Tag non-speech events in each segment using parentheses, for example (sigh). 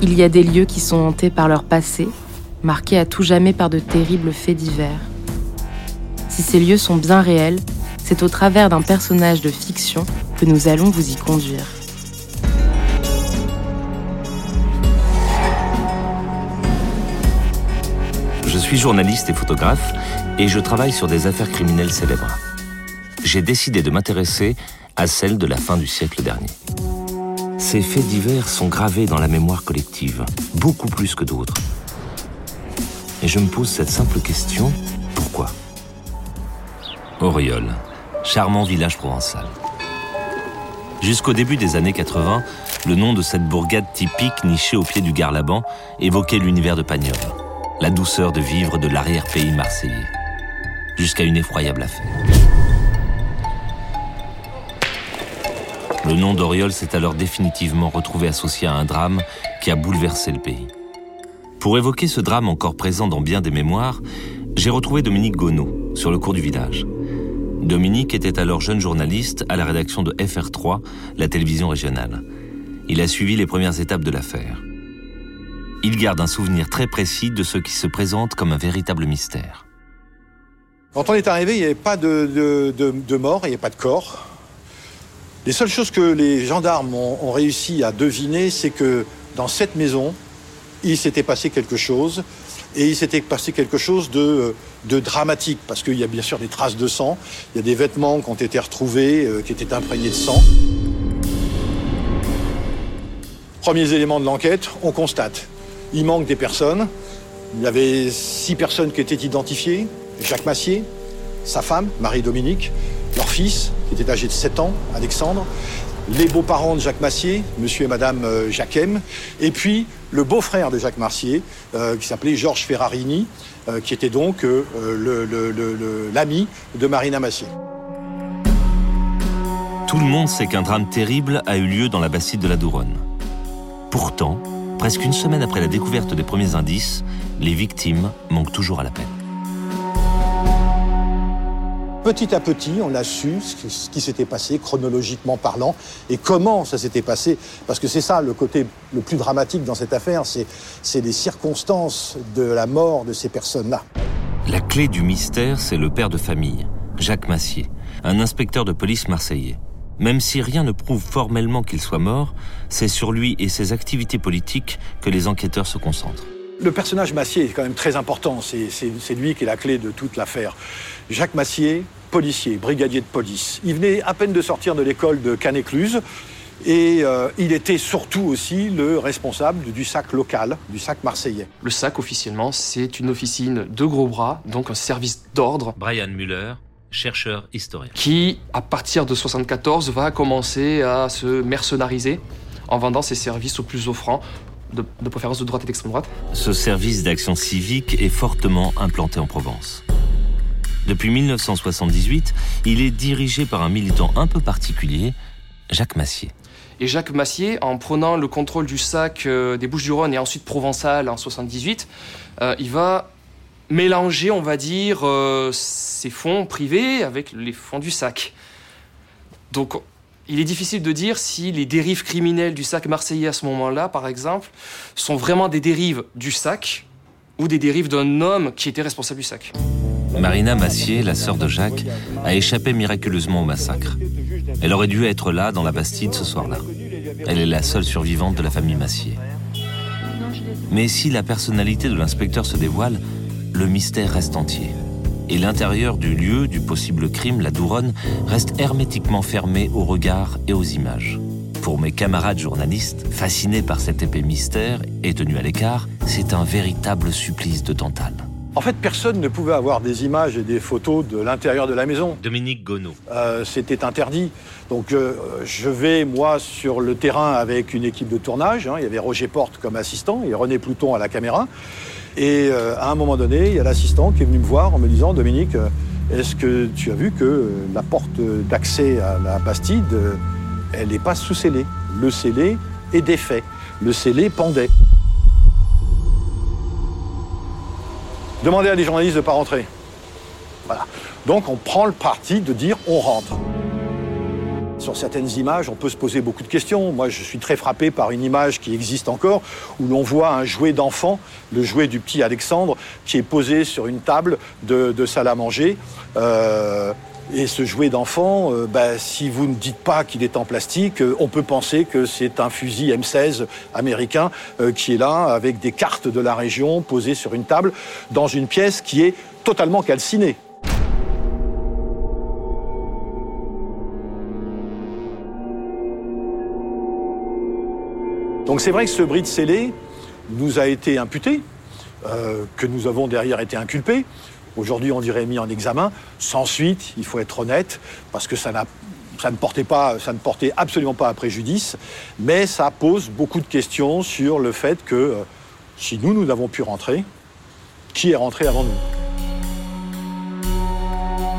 Il y a des lieux qui sont hantés par leur passé, marqués à tout jamais par de terribles faits divers. Si ces lieux sont bien réels, c'est au travers d'un personnage de fiction que nous allons vous y conduire. Je suis journaliste et photographe et je travaille sur des affaires criminelles célèbres. J'ai décidé de m'intéresser à celles de la fin du siècle dernier. Ces faits divers sont gravés dans la mémoire collective, beaucoup plus que d'autres. Et je me pose cette simple question, pourquoi? Auriol, charmant village provençal. Jusqu'au début des années 80, le nom de cette bourgade typique nichée au pied du Garlaban évoquait l'univers de Pagnol, la douceur de vivre de l'arrière-pays marseillais, jusqu'à une effroyable affaire. Le nom d'Oriol s'est alors définitivement retrouvé associé à un drame qui a bouleversé le pays. Pour évoquer ce drame encore présent dans bien des mémoires, j'ai retrouvé Dominique Gonneau sur le cours du village. Dominique était alors jeune journaliste à la rédaction de FR3, la télévision régionale. Il a suivi les premières étapes de l'affaire. Il garde un souvenir très précis de ce qui se présente comme un véritable mystère. Quand on est arrivé, il n'y avait pas de, de, mort, il n'y avait pas de corps. Les seules choses que les gendarmes ont réussi à deviner, c'est que dans cette maison, il s'était passé quelque chose et il s'était passé quelque chose de, dramatique, parce qu'il y a bien sûr des traces de sang, il y a des vêtements qui ont été retrouvés, euh, qui étaient imprégnés de sang. Premiers éléments de l'enquête, on constate, il manque des personnes. Il y avait six personnes qui étaient identifiées. Jacques Massier, sa femme, Marie-Dominique, leur fils, qui était âgé de 7 ans, Alexandre, les beaux-parents de Jacques Massier, monsieur et madame euh, Jacquem, et puis le beau-frère de Jacques Massier, euh, qui s'appelait Georges Ferrarini, euh, qui était donc l'ami de Marina Massier. Tout le monde sait qu'un drame terrible a eu lieu dans la Bastide de la Douronne. Pourtant, presque une semaine après la découverte des premiers indices, les victimes manquent toujours à la peine. Petit à petit, on a su ce qui s'était passé, chronologiquement parlant, et comment ça s'était passé. Parce que c'est ça le côté le plus dramatique dans cette affaire, c'est les circonstances de la mort de ces personnes-là. La clé du mystère, c'est le père de famille, Jacques Massier, un inspecteur de police marseillais. Même si rien ne prouve formellement qu'il soit mort, c'est sur lui et ses activités politiques que les enquêteurs se concentrent. Le personnage Massier est quand même très important, c'est lui qui est la clé de toute l'affaire. Jacques Massier, policier, brigadier de police. Il venait à peine de sortir de l'école de Canécluse et euh, il était surtout aussi le responsable du SAC local, du SAC marseillais. Le SAC, officiellement, c'est une officine de gros bras, donc un service d'ordre. Brian Muller, chercheur historien. Qui, à partir de 74, va commencer à se mercenariser en vendant ses services aux plus offrants, de, de préférence de droite et d'extrême droite. Ce service d'action civique est fortement implanté en Provence. Depuis 1978, il est dirigé par un militant un peu particulier, Jacques Massier. Et Jacques Massier, en prenant le contrôle du sac euh, des Bouches-du-Rhône et ensuite Provençal en 78, euh, il va mélanger, on va dire, euh, ses fonds privés avec les fonds du sac. Donc, il est difficile de dire si les dérives criminelles du sac marseillais à ce moment-là, par exemple, sont vraiment des dérives du sac ou des dérives d'un homme qui était responsable du sac. Marina Massier, la sœur de Jacques, a échappé miraculeusement au massacre. Elle aurait dû être là, dans la Bastide, ce soir-là. Elle est la seule survivante de la famille Massier. Mais si la personnalité de l'inspecteur se dévoile, le mystère reste entier. Et l'intérieur du lieu du possible crime, la Douronne, reste hermétiquement fermé aux regards et aux images. Pour mes camarades journalistes, fascinés par cet épais mystère et tenus à l'écart, c'est un véritable supplice de Tantale. En fait, personne ne pouvait avoir des images et des photos de l'intérieur de la maison. Dominique Gonneau. Euh, C'était interdit. Donc euh, je vais, moi, sur le terrain avec une équipe de tournage. Hein. Il y avait Roger Porte comme assistant et René Plouton à la caméra. Et euh, à un moment donné, il y a l'assistant qui est venu me voir en me disant, Dominique, est-ce que tu as vu que la porte d'accès à la Bastide, elle n'est pas sous scellé Le scellé est défait. Le scellé pendait. Demandez à des journalistes de ne pas rentrer. Voilà. Donc on prend le parti de dire on rentre. sur certaines images, on peut se poser beaucoup de questions. Moi, je suis très frappé par une image qui existe encore, où l'on voit un jouet d'enfant, le jouet du petit Alexandre, qui est posé sur une table de, salle à manger. Euh, et ce jouet d'enfant, euh, bah, si vous ne dites pas qu'il est en plastique, euh, on peut penser que c'est un fusil M16 américain qui est là avec des cartes de la région posées sur une table dans une pièce qui est totalement calcinée. Donc c'est vrai que ce bris de scellé nous a été imputé, euh, que nous avons derrière été inculpés. Aujourd'hui, on dirait mis en examen, sans suite, il faut être honnête, parce que ça, ne portait ne portait absolument pas à préjudice, mais ça pose beaucoup de questions sur le fait que euh, si nous, nous avons pu rentrer, qui est rentré avant nous?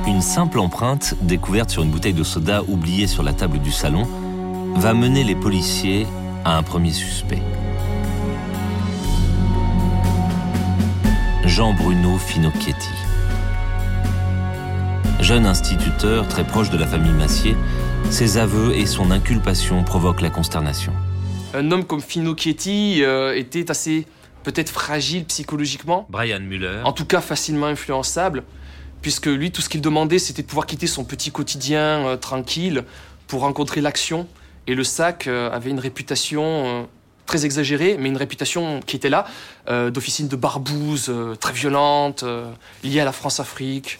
Une simple empreinte découverte sur une bouteille de soda oubliée sur la table du salon va mener les policiers à un premier suspect. Jean-Bruno Finocchietti. Jeune instituteur très proche de la famille Massier, ses aveux et son inculpation provoquent la consternation. Un homme comme Finocchietti euh, était assez peut-être fragile psychologiquement. Brian Muller. En tout cas facilement influençable, puisque lui, tout ce qu'il demandait, c'était de pouvoir quitter son petit quotidien euh, tranquille pour rencontrer l'action et le SAC euh, avait une réputation très exagérée, mais une réputation qui était là, euh, d'officine de barbouze, très violente, liée à la France-Afrique.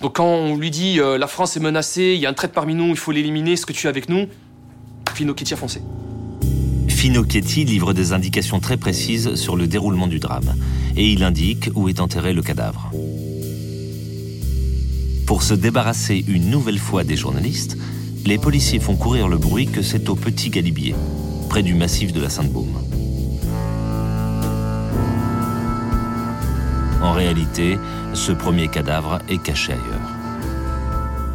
Donc quand on lui dit la France est menacée, il y a un traître parmi nous, il faut l'éliminer, ce que tu es avec nous, Finocchetti a foncé. Finocchetti livre des indications très précises sur le déroulement du drame, et il indique où est enterré le cadavre. Pour se débarrasser une nouvelle fois des journalistes, les policiers font courir le bruit que c'est au Petit Galibier, près du massif de la Sainte-Baume. En réalité, ce premier cadavre est caché ailleurs.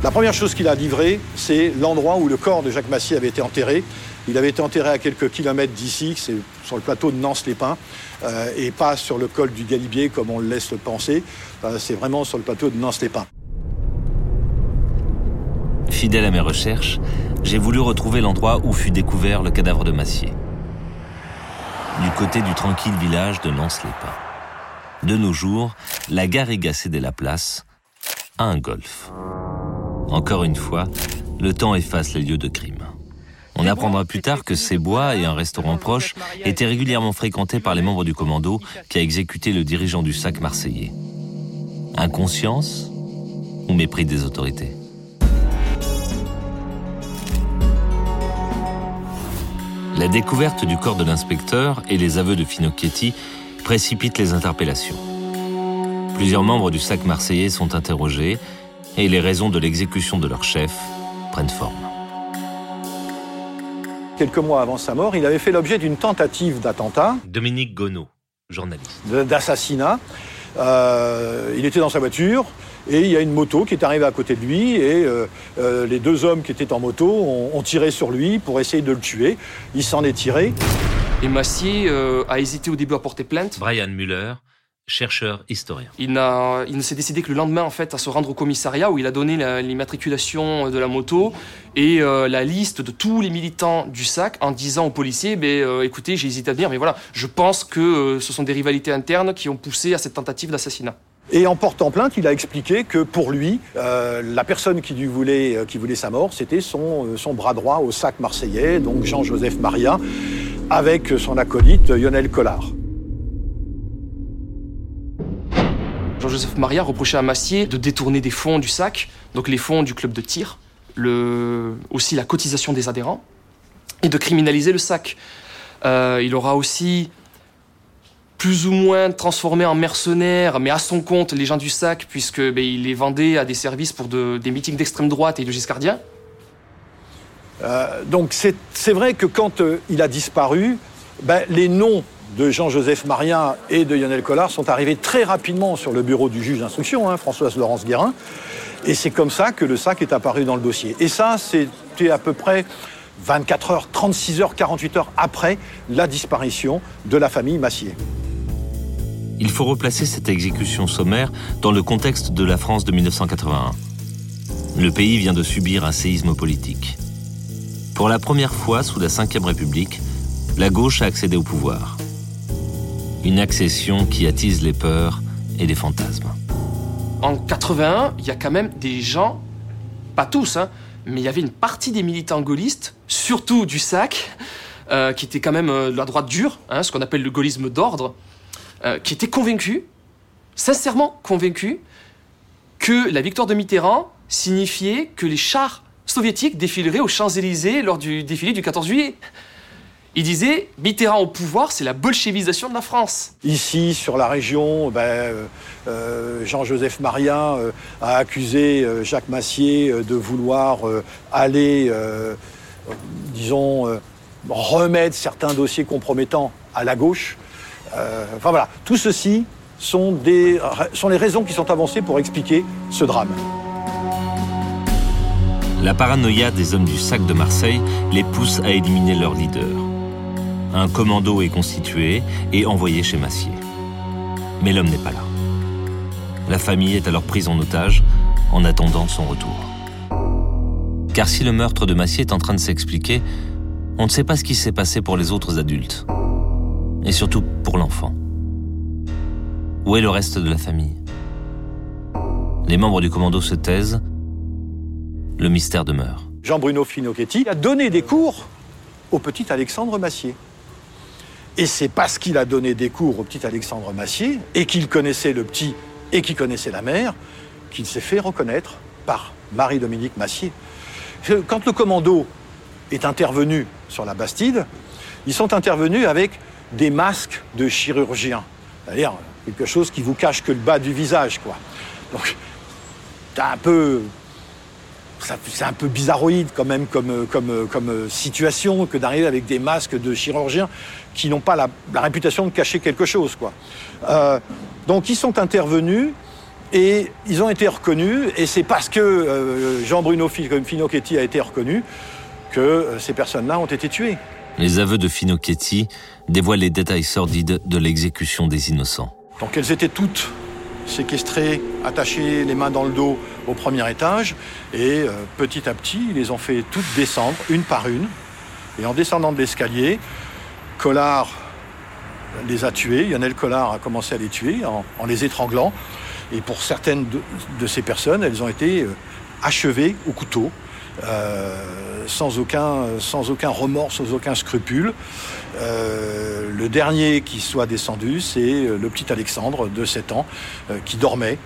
La première chose qu'il a livrée, c'est l'endroit où le corps de Jacques Massier avait été enterré. Il avait été enterré à quelques kilomètres d'ici, c'est sur le plateau de Nance-les-Pins, euh, et pas sur le col du Galibier comme on le laisse penser. Euh, c'est vraiment sur le plateau de Nance-les-Pins. Fidèle à mes recherches, j'ai voulu retrouver l'endroit où fut découvert le cadavre de Massier. Du côté du tranquille village de Nance-les-Pins. De nos jours, la garrigue a cédé la place à un golf. Encore une fois, le temps efface les lieux de crime. On apprendra plus tard que ces bois et un restaurant proche étaient régulièrement fréquentés par les membres du commando qui a exécuté le dirigeant du sac marseillais. Inconscience ou mépris des autorités? La découverte du corps de l'inspecteur et les aveux de Finocchietti précipitent les interpellations. Plusieurs membres du SAC marseillais sont interrogés et les raisons de l'exécution de leur chef prennent forme. Quelques mois avant sa mort, il avait fait l'objet d'une tentative d'attentat. Dominique Gonneau, journaliste. D'assassinat. Euh, il était dans sa voiture, et il y a une moto qui est arrivée à côté de lui et euh, euh, les deux hommes qui étaient en moto ont, tiré sur lui pour essayer de le tuer. Il s'en est tiré. Et Massier euh, a hésité au début à porter plainte. Brian Muller, chercheur historien. Il, il ne s'est décidé que le lendemain en fait à se rendre au commissariat où il a donné l'immatriculation de la moto et la liste de tous les militants du SAC en disant aux policiers ben, écoutez j'ai hésité à venir mais voilà je pense que ce sont des rivalités internes qui ont poussé à cette tentative d'assassinat. Et en portant plainte, il a expliqué que pour lui, euh, la personne qui, lui voulait, euh, sa mort, c'était son, euh, son bras droit au sac marseillais, donc Jean-Joseph Maria, avec son acolyte Lionel Collard. Jean-Joseph Maria reprochait à Massier de détourner des fonds du sac, donc les fonds du club de tir, aussi la cotisation des adhérents, et de criminaliser le sac. il aura aussi plus ou moins transformé en mercenaires, mais à son compte, les gens du sac, puisque ben, il les vendait à des services pour des meetings d'extrême droite et de giscardien. Euh, donc c'est vrai que quand euh, il a disparu, ben, les noms de Jean-Joseph Marien et de Lionel Collard sont arrivés très rapidement sur le bureau du juge d'instruction, hein, Françoise Laurence Guérin, et c'est comme ça que le sac est apparu dans le dossier. Et ça, c'était à peu près 24 heures, 36 heures, 48 heures après la disparition de la famille Massier il faut replacer cette exécution sommaire dans le contexte de la France de 1981. Le pays vient de subir un séisme politique. Pour la première fois sous la Ve République, la gauche a accédé au pouvoir. Une accession qui attise les peurs et les fantasmes. En 81, il y a quand même des gens, pas tous, hein, mais il y avait une partie des militants gaullistes, surtout du SAC, euh, qui était quand même euh, la droite dure, hein, ce qu'on appelle le gaullisme d'ordre, euh, qui étaient convaincus, sincèrement convaincus, que la victoire de Mitterrand signifiait que les chars soviétiques défileraient aux Champs-Élysées lors du défilé du 14 juillet. Il disait Mitterrand au pouvoir, c'est la bolchevisation de la France. Ici, sur la région, ben, euh, Jean-Joseph Maria euh, a accusé euh, Jacques Massier de vouloir aller, disons, remettre certains dossiers compromettants à la gauche. Enfin voilà, tout ceci sont les raisons qui sont avancées pour expliquer ce drame. La paranoïa des hommes du sac de Marseille les pousse à éliminer leur leader. Un commando est constitué et envoyé chez Massier. Mais l'homme n'est pas là. La famille est alors prise en otage en attendant son retour. Car si le meurtre de Massier est en train de s'expliquer, on ne sait pas ce qui s'est passé pour les autres adultes. Et surtout pour l'enfant. Où est le reste de la famille? Les membres du commando se taisent. Le mystère demeure. Jean-Bruno Finocchetti a donné des cours au petit Alexandre Massier. Et c'est parce qu'il a donné des cours au petit Alexandre Massier et qu'il connaissait le petit et qu'il connaissait la mère qu'il s'est fait reconnaître par Marie-Dominique Massier. Quand le commando est intervenu sur la Bastide, ils sont intervenus avec des masques de chirurgiens. C'est-à-dire quelque chose qui vous cache que le bas du visage, quoi. Donc, t'as un peu c'est un peu bizarroïde quand même comme, situation que d'arriver avec des masques de chirurgiens qui n'ont pas la, réputation de cacher quelque chose. Quoi. Euh, donc ils sont intervenus et ils ont été reconnus et c'est parce que euh, Jean-Bruno Finocchetti a été reconnu que euh, ces personnes-là ont été tuées. Les aveux de Finocchetti dévoilent les détails sordides de l'exécution des innocents. Donc elles étaient toutes séquestrées, attachées les mains dans le dos au premier étage. Et euh, petit à petit, ils les ont fait toutes descendre, une par une. Et en descendant de l'escalier, Collard les a tuées. Lionel Collard a commencé à les tuer en, les étranglant. Et pour certaines de, ces personnes, elles ont été euh, achevées au couteau. Euh, sans, aucun, remords, sans aucun scrupule. le dernier qui soit descendu, c'est le petit Alexandre de 7 ans qui dormait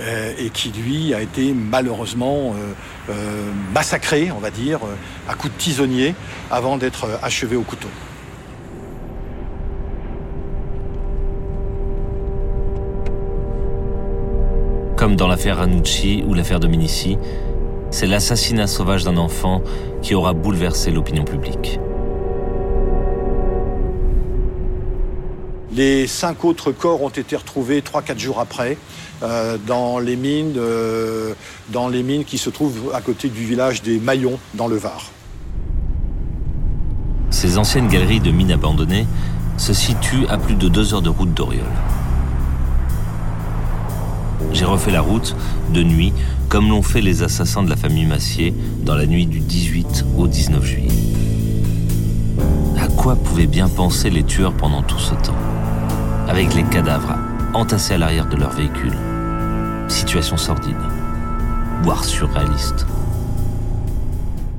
euh, et qui lui a été malheureusement euh, euh, massacré, on va dire, à coups de tisonnier avant d'être achevé au couteau. Comme dans l'affaire Ranucci ou l'affaire Dominici, c'est l'assassinat sauvage d'un enfant qui aura bouleversé l'opinion publique. Les cinq autres corps ont été retrouvés 3-4 jours après euh, dans, les mines, euh, dans les mines qui se trouvent à côté du village des Maillons dans le Var. Ces anciennes galeries de mines abandonnées se situent à plus de deux heures de route d'Oriol. J'ai refait la route de nuit, comme l'ont fait les assassins de la famille Massier dans la nuit du 18 au 19 juillet. À quoi pouvaient bien penser les tueurs pendant tout ce temps? Avec les cadavres entassés à l'arrière de leur véhicule. Situation sordide, voire surréaliste.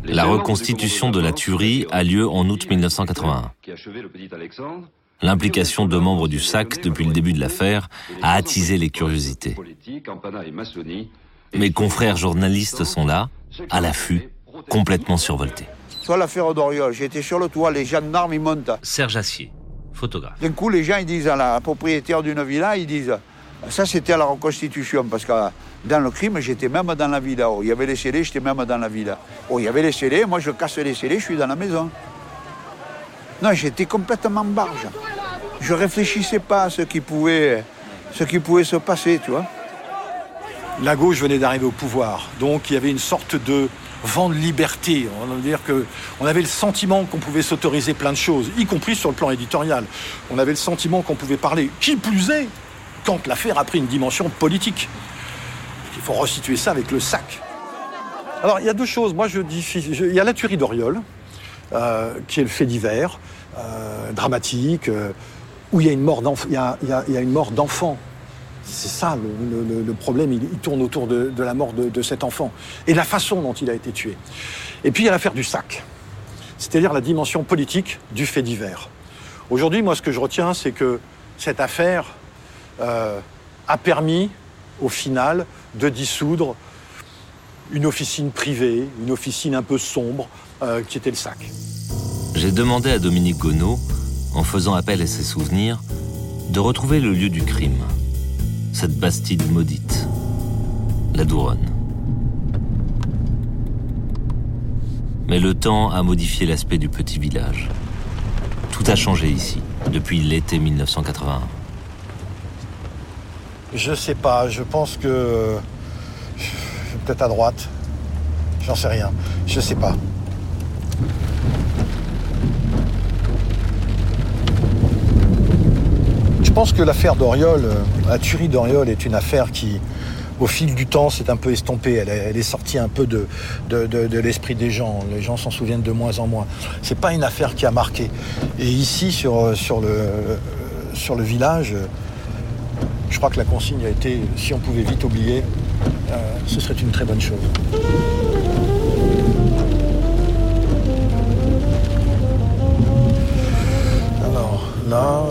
La reconstitution de la tuerie a lieu en août 1981. L'implication de membres du SAC depuis le début de l'affaire a attisé les curiosités. Mes confrères journalistes sont là, à l'affût, complètement survoltés. Soit l'affaire d'Oriol, j'étais sur le toit, les gendarmes ils montent. Serge Assier, d'un coup, les gens ils disent à la propriétaire d'une villa, ils disent ça c'était à la reconstitution parce que dans le crime j'étais même dans la villa. Oh, il y avait les scellés, j'étais même dans la villa. Oh, il y avait les scellés, moi je casse les scellés, je suis dans la maison. Non, j'étais complètement barge. Je réfléchissais pas à ce qui pouvait, se passer, tu vois. La gauche venait d'arriver au pouvoir, donc il y avait une sorte de vent de liberté. On dire que on avait le sentiment qu'on pouvait s'autoriser plein de choses, y compris sur le plan éditorial. On avait le sentiment qu'on pouvait parler. Qui plus est, quand l'affaire a pris une dimension politique. Il faut resituer ça avec le sac. Alors il y a deux choses. Moi je dis, il y a la tuerie d'Oriol. Qui est le fait divers, dramatique, où il y a une mort d'enfant. C'est ça le, problème, il, tourne autour de, la mort de, cet enfant et de la façon dont il a été tué. Et puis il y a l'affaire du sac, c'est-à-dire la dimension politique du fait divers. Aujourd'hui, moi, ce que je retiens, c'est que cette affaire euh, a permis, au final, de dissoudre une officine privée, une officine un peu sombre, euh, qui était le sac. J'ai demandé à Dominique Gonneau, en faisant appel à ses souvenirs, de retrouver le lieu du crime cette bastide maudite, la Douronne. Mais le temps a modifié l'aspect du petit village. Tout a changé ici, depuis l'été 1981. Je sais pas, je pense que. Peut-être à droite. J'en sais rien. Je sais pas. Pense que l'affaire d'Oriol, euh, la tuerie d'Oriol est une affaire qui, au fil du temps, s'est un peu estompée. Elle est, sortie un peu de, de, l'esprit des gens. Les gens s'en souviennent de moins en moins. C'est pas une affaire qui a marqué. Et ici, sur, euh, sur, le, euh, sur le village, je crois que la consigne a été, si on pouvait vite oublier, ce serait une très bonne chose. Alors là,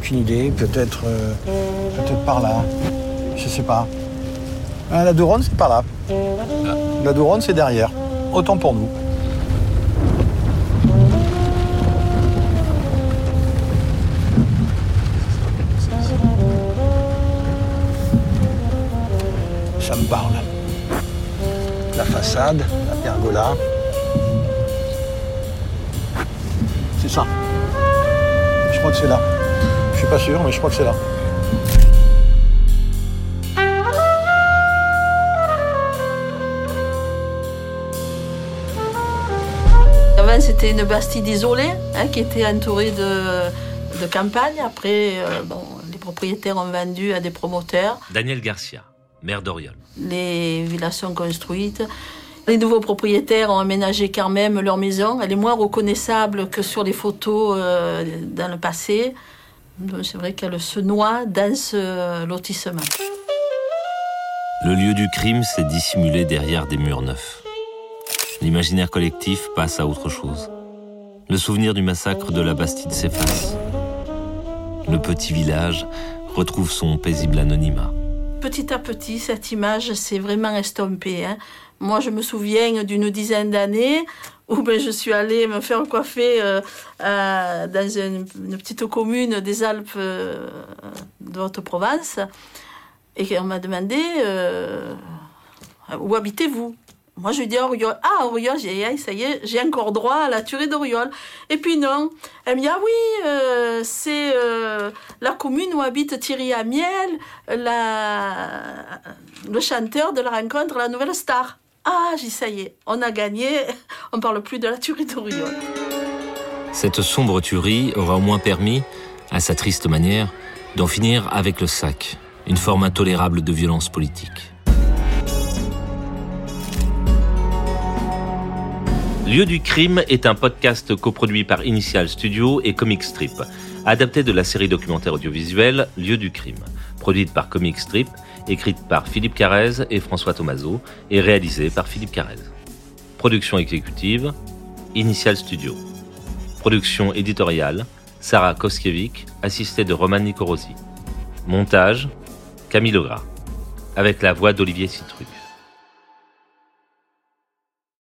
aucune idée. Peut-être euh, peut-être par là. Je sais pas. Ah, la Douronne, c'est par là. La Douronne, c'est derrière. Autant pour nous. Ça me parle. La façade, la pergola. C'est ça. Je crois que c'est là. Je suis pas sûr, mais je crois que c'est là. Avant, c'était une bastide isolée hein, qui était entourée de, de campagne. Après, euh, bon, les propriétaires ont vendu à des promoteurs. Daniel Garcia, maire d'Oriol. Les villas sont construites. Les nouveaux propriétaires ont aménagé quand même leur maison. Elle est moins reconnaissable que sur les photos euh, dans le passé. C'est vrai qu'elle se noie dans ce lotissement. Le lieu du crime s'est dissimulé derrière des murs neufs. L'imaginaire collectif passe à autre chose. Le souvenir du massacre de la Bastide s'efface. Le petit village retrouve son paisible anonymat. Petit à petit, cette image s'est vraiment estompée. Hein. Moi, je me souviens d'une dizaine d'années (laughs) où ben, je suis allée me faire coiffer euh, dans une, petite commune des Alpes euh, de Haute-Provence. Et on m'a demandé euh, où habitez-vous? Moi, je lui dis Auriol. Ah, Auriol, ça y est, j'ai encore droit à la tuerie d'Auriol. Et puis non. Elle me dit Ah oui, c'est la commune où habite Thierry Amiel, le chanteur de la rencontre La Nouvelle Star. Ah, j'ai ça y est, on a gagné, (laughs) on parle plus de la tuerie d'Oriol. Cette sombre tuerie aura au moins permis, à sa triste manière, d'en finir avec le sac, une forme intolérable de violence politique. Lieu du crime est un podcast coproduit par Initial Studio et Comic Strip, adapté de la série documentaire audiovisuelle Lieu du crime, produite par Comic Strip écrite par Philippe Carrez et François Tomaso et réalisée par Philippe Carrez. Production exécutive, Initial Studio. Production éditoriale, Sarah Koskiewicz, assistée de Roman Nicorosi. Montage, Camille Legras, avec la voix d'Olivier Citruc.